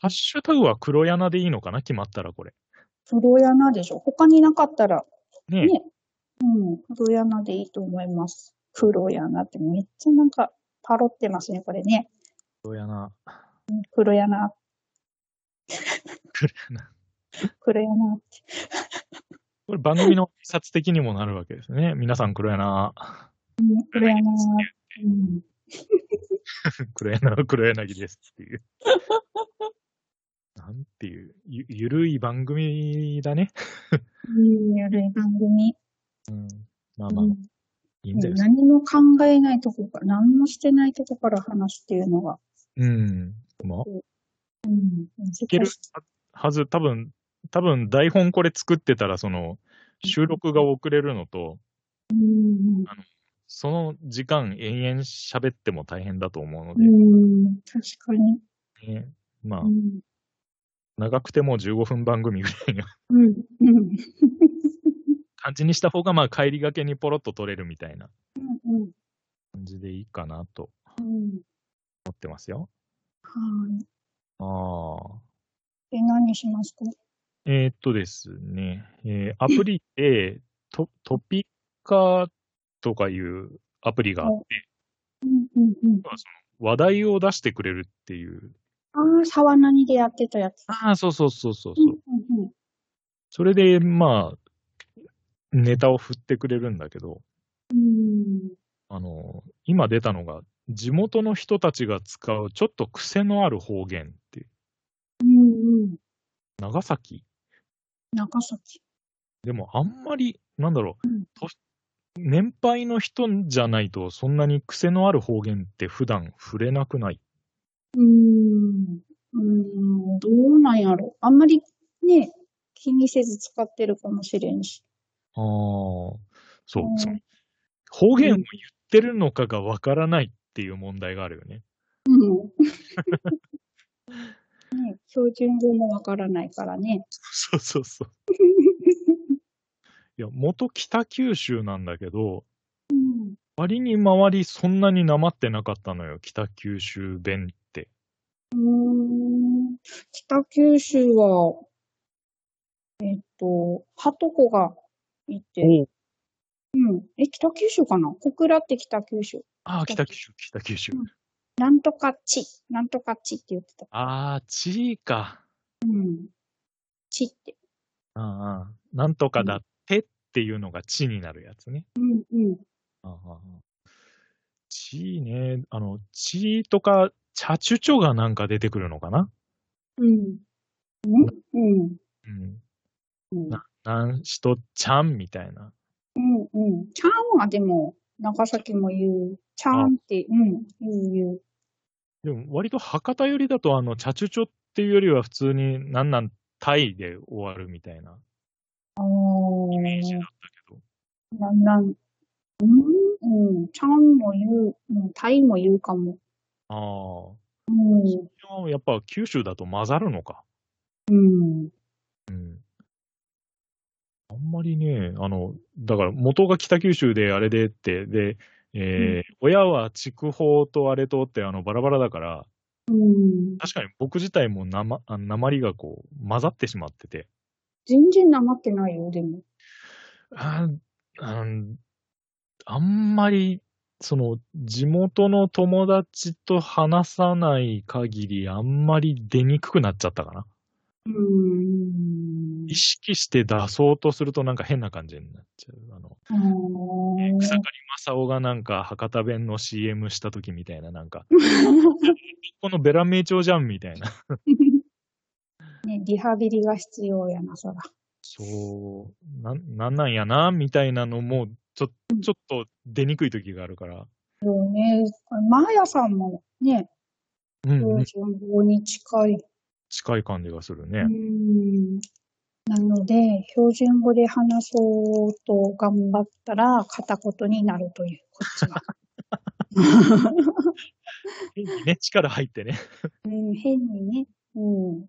ハッシュタグは黒柳でいいのかな？決まったらこれ。黒柳でしょ。他になかったら、ねねうん、黒柳でいいと思います。黒柳ってめっちゃなんかパロってますね、これね。黒柳。黒柳、黒柳。黒柳って。これ番組の挨拶的にもなるわけですね。皆さん黒柳。うん黒柳、うん。黒柳、黒柳ですっていう。なんていう、ゆ、ゆるい番組だね。うん、ゆるい番組。うん。まあまあ、うんいいんだよ。何も考えないとこから、何もしてないとこから話すっていうのが、うん。まあ、うん、難いける。はず、多分、多分台本これ作ってたら、その、収録が遅れるのと、うん、その時間延々喋っても大変だと思うのうで、ん、確かに。ね、まあう、ん、長くても15分番組ぐらいの感じにした方が、まあ、帰りがけにポロッと撮れるみたいなうん、感じでいいかなとうん。思ってますよ。はい。ああ。え、何しますか？えーっとですね、えーアプリで トトピカとかいうアプリがあって。話題を出してくれるっていう。ああ、沢何でやってたやつ。ああ、そうそうそうそううんそう。、うん、それで、まあ、ネタを振ってくれるんだけど、うん。あの、今出たのが、地元の人たちが使うちょっと癖のある方言っていう、うん、うん。長崎？長崎。でもあんまり、なんだろう、うんと年配の人じゃないと、そんなに癖のある方言って普段触れなくない？うん。やろ。あんまりね、気にせず使ってるかもしれんし。ああ、そうう、ん方言を言ってるのかがわからないっていう問題があるよね。うん。ね、標準語もわからないからね。そうそうそう。いや、元北九州なんだけど、うん。割に周りそんなになまってなかったのよ、北九州弁って。うーん北九州は、えっと、はとこがいて、うん。え、北九州かな？小倉って北九州。ああ、北九州、北九州。うんなんとかち、なんとかちって言ってた。ああ、地位か。うん。ちって。ああなんとかだってっていうのが地になるやつね。うん、うん。ああああ地ね、あの、地とか、茶チュチョがなんか出てくるのかな？うん。うんうん。うん。うん。な、なんしとちゃんみたいな。うんうん。ちゃんはでも、長崎も言う。ちゃんって、うん、言う言う。でも割と博多寄りだと、あの、茶チュチョっていうよりは普通に、なんなん、タイで終わるみたいなあイメージだーったけど。なんなん、うん、うん、ちゃんも言う、うん、タイも言うかも。あうん、あ。やっぱ九州だと混ざるのか。うん、うん。あんまりね、あの、だから元が北九州であれでって、で、えー親は筑豊とあれとってあのバラバラだから、うん。確かに僕自体もなま、あ鉛がこう混ざってしまってて、全然なまってないよ、でも。あーあんあんまり、その、地元の友達と話さない限り、あんまり出にくくなっちゃったかな。うん。意識して出そうとするとなんか変な感じになっちゃう。あの、あー草刈正雄がなんか博多弁の CM した時みたいな、なんか、このベラ名町じゃんみたいな。ね、リハビリが必要やな、そら。そう、なん、なんなんやな、みたいなのも、ちょ、ちょっと出にくい時があるから。そうね、マーヤさんもね、うん、うん標準語に近い。近い感じがするねう。んなので、標準語で話そうと頑張ったら、片言になるという、こっちは。変にね、力入ってね。うん、変にね、うん。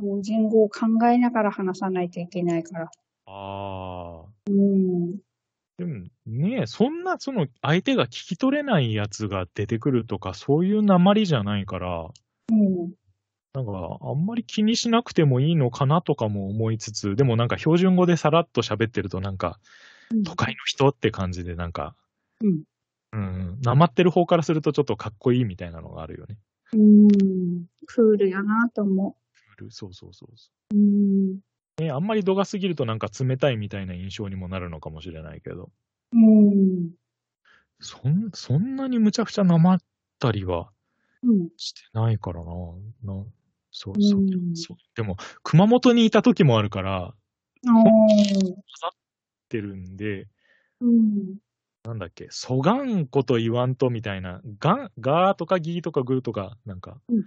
標準語を考えながら話さないといけないから。ああ。うん。でもね、そんな、その、相手が聞き取れないやつが出てくるとか、そういう鉛じゃないから、うん。なんか、あんまり気にしなくてもいいのかなとかも思いつつ、でもなんか標準語でさらっと喋ってるとなんか、うん都会の人って感じでなんか、うん。うん、なまってる方からするとちょっとかっこいいみたいなのがあるよね。うん。クールやなと思そうそうそうそう。うん。う。ね、あんまり度が過ぎるとなんか冷たいみたいな印象にもなるのかもしれないけど、うん。そんそんなにむちゃくちゃなまったりはうん。してないからな。なそううそう。ん。そうでも、熊本にいた時もあるから、おーってるんで、うん。なんだっけ、そがんこと言わんとみたいな、がん、がーとかぎーとかぐーとか、なんか、うん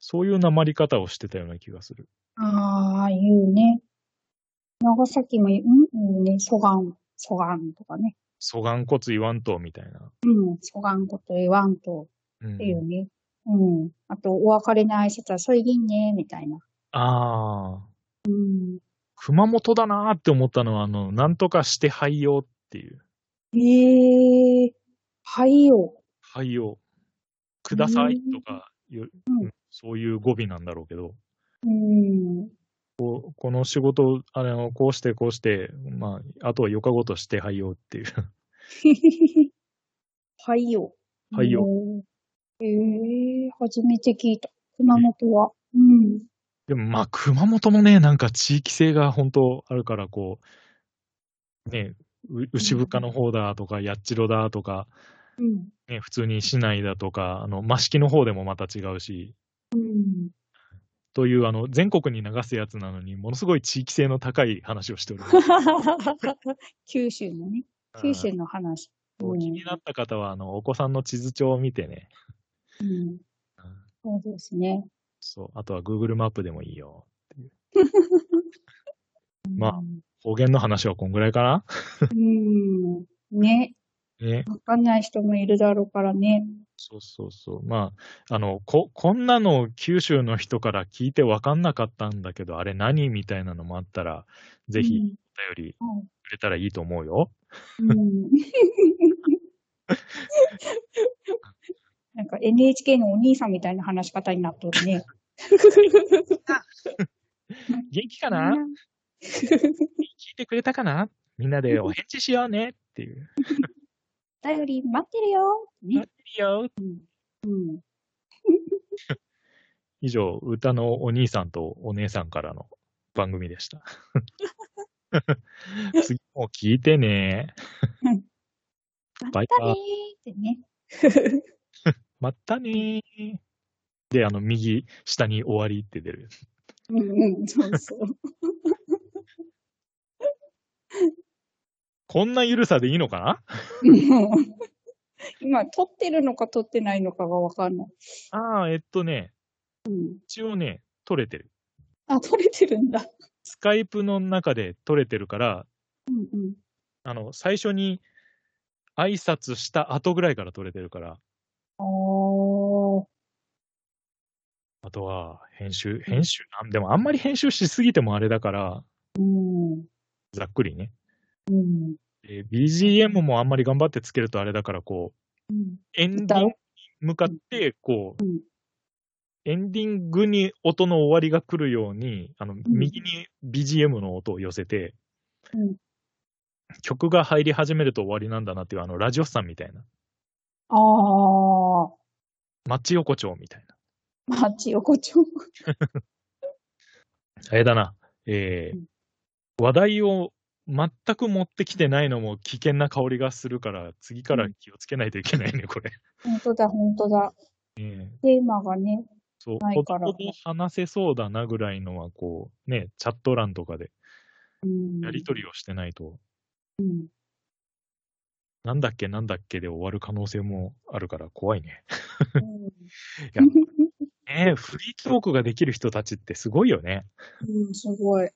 そういうなまり方をしてたような気がする。ああ、言うね。長崎も言う、うん言うね。そがん、そがんとかね。そがんこつ言わんとみたいな。うん。そがんこと言わんとうんっていうね。うん。あと、お別れの挨拶は、そいいね、みたいな。ああ、うん。熊本だなーって思ったのは、あの、なんとかしてはいよっていう。ええはいよ。はいよ。くださいうんとかいう、うんうんそういう語尾なんだろうけど、うん。ここの仕事、あの、こうしてこうして、まあ、あとは4日ごとしてはいよっていう。はいよ。はいよ。ええ初めて聞いた。熊本は。うん。でもまあ、熊本もね、なんか地域性が本当あるから、こう、ね、う牛深の方だとか、八代だとか、うん。ね、普通に市内だとか、あの、益城の方でもまた違うし、うん。という、あの、全国に流すやつなのに、ものすごい地域性の高い話をしております。九州のね。九州の話。うん気になった方は、あの、お子さんの地図帳を見てね、うん。うんそうですね。そう、あとは Google マップでもいいよ。まあ方言の話はこんぐらいかな？うん。ね。ね。わかんない人もいるだろうからね。そうそうそう。まあ、あの、こ、こんなの九州の人から聞いてわかんなかったんだけど、あれ何みたいなのもあったら、ぜひお便りうん。くれたらいいと思うよ。うん。なんか NHK のお兄さんみたいな話し方になっとるね。元気かな？聞いてくれたかな？みんなでお返事しようねっていう。頼り待ってるよ。ね待。ってるようん。以上、歌のお兄さんとお姉さんからの番組でした。次も聞いてね。バイまたねバイ。ーってね。またねー。で、あの、右下に終わりって出る。うんうん、そうそう。こんな緩さでいいのかな？今、撮ってるのか撮ってないのかがわかんない。ああ、えっとね、うん。一応ね、取れてる。あ、撮れてるんだ。スカイプの中で取れてるから、うんうん。あの、最初に挨拶した後ぐらいから取れてるから、おー。あとは編集、編集、あでもあんまり編集しすぎてもあれだから、うん。ざっくりね。うん。で BGM もあんまり頑張ってつけるとあれだから、こう、うん。エンディングに向かって、こう、うんエンディングに音の終わりが来るように、あの、右に BGM の音を寄せて、うん。曲が入り始めると終わりなんだなっていう、あの、ラジオスさんみたいな、あー。町横丁みたいな。町横丁。あれだな、えーうん話題を全く持ってきてないのも危険な香りがするから、次から気をつけないといけないね、これ。本当だ、本当だ。ねテーマがね。そう、ほどほど話せそうだなぐらいのは、こう、ね、チャット欄とかでうん。やりとりをしてないと、うん。なんだっけなんだっけで終わる可能性もあるから怖いね。うん やねフリートークができる人たちってすごいよね。うん、すごい。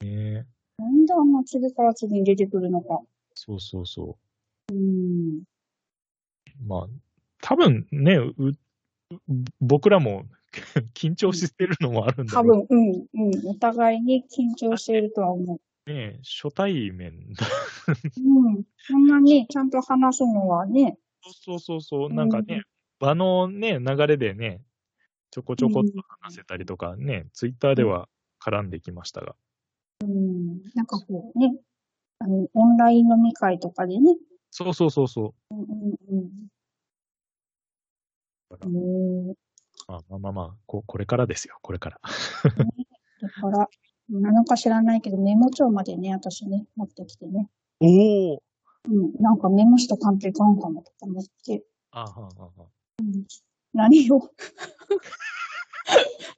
ねなんであんな次から次に出てくるのか。そうそうそうん。う。まあ、多分ね、うう僕らも 緊張してるのもあるんだ多けど、分、うん、うん。お互いに緊張しているとは思う。ね、初対面だ。うん。そんなにちゃんと話すのはね。そうそうそう、なんかね、場のね、流れでね、ちょこちょこっと話せたりとかね、ツイッターでは絡んできましたが。うん。なんかこうね、あの、オンライン飲み会とかでね。そうそうそうそう。うんうんうん。まあまあまあまあ、ここれからですよ、これから。だから、何か知らないけど、メモ帳までね、私ね、持ってきてね。おおうん。なんかメモしとかんといかんかもとか思って。あははは何を？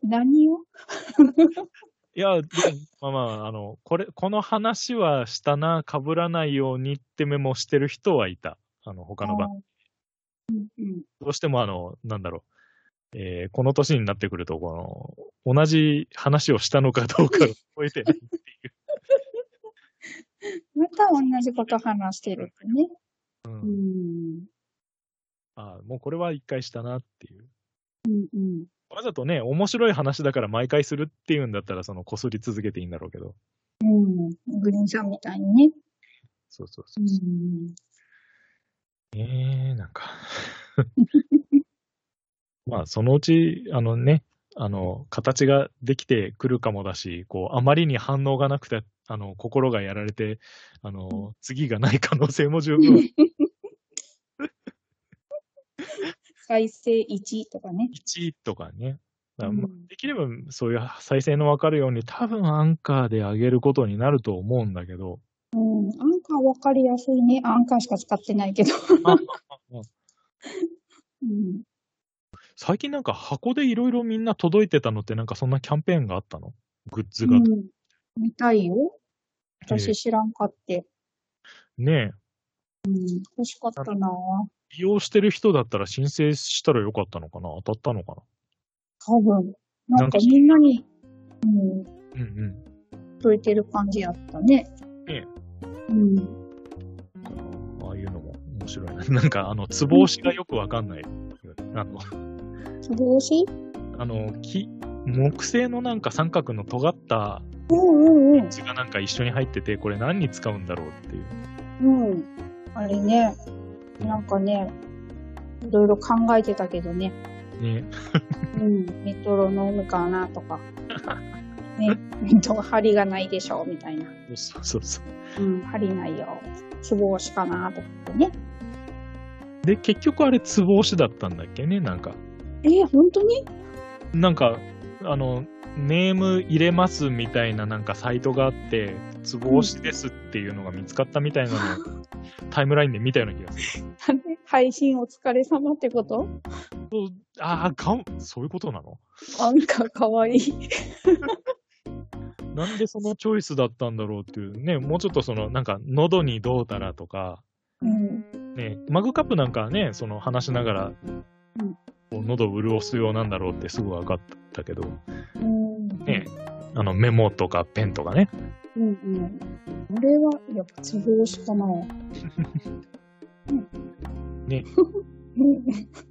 何を？いや、でまあまあ、あの、これ、この話はしたな、被らないようにってメモしてる人はいた。あの、他の番組。どうしてもあの、なんだろう。えーこの年になってくると、この、同じ話をしたのかどうかが覚えてないっていう。また同じこと話してるね。う、うんん。あもうこれは一回したなっていう。わざとね、面白い話だから毎回するっていうんだったら、その、こすり続けていいんだろうけど。うん。グリーンさんみたいにね。そうそうそうう。ん。えー、なんか。まあ、そのうち、あのね、あの、形ができてくるかもだし、こう、あまりに反応がなくて、あの、心がやられて、あの、次がない可能性も十分。再生1とかね。1とかね。だかできれば、そういう再生のわかるように、多分アンカーで上げることになると思うんだけど、うん。アンカーわかりやすいね。アンカーしか使ってないけど。あ うん。最近なんか箱でいろいろみんな届いてたのってなんかそんなキャンペーンがあったの？グッズが。うん。見たいよ。えー私知らんかって。ねえ。うん。欲しかったな利用してる人だったら申請したらよかったのかな？当たったのか多分。ななんんかかみんなに、うん、なうんうん。届いてる感じやったね。ねうん。ああいうのも面白いな。なんかあの、つぼ押しがよくわかんない。あの、つぼ押し？あの、木、木製のなんか三角の尖ったうんうんうん。図がなんか一緒に入ってて、これ何に使うんだろうっていう。うん。あれね、なんかね、いろいろ考えてたけどね。ね。うん。メトロノームかなとか。ね。針がないでしょみたいな。そうそうそう。うん。針ないよ。つぼ押しかなとかね。で、結局あれつぼ押しだったんだっけね、なんか。えー、本当に？なんか、あの、ネーム入れますみたいななんかサイトがあって、つぼ押しですっていうのが見つかったみたいなのを、タイムラインで見たような気がする。配信お疲れ様ってこと？そうああ、かん、そういうことなの？なんかかわいい。なんでそのチョイスだったんだろうっていうね、もうちょっとその、なんか、喉にどうたらとか、うん。ね、マグカップなんかはね、その話しながら、こう喉を潤すようなんだろうってすぐ分かったけど、うん。ね、あのメモとかペンとかね、うんうん。これは、やっぱつぼ押しかな。ね うん。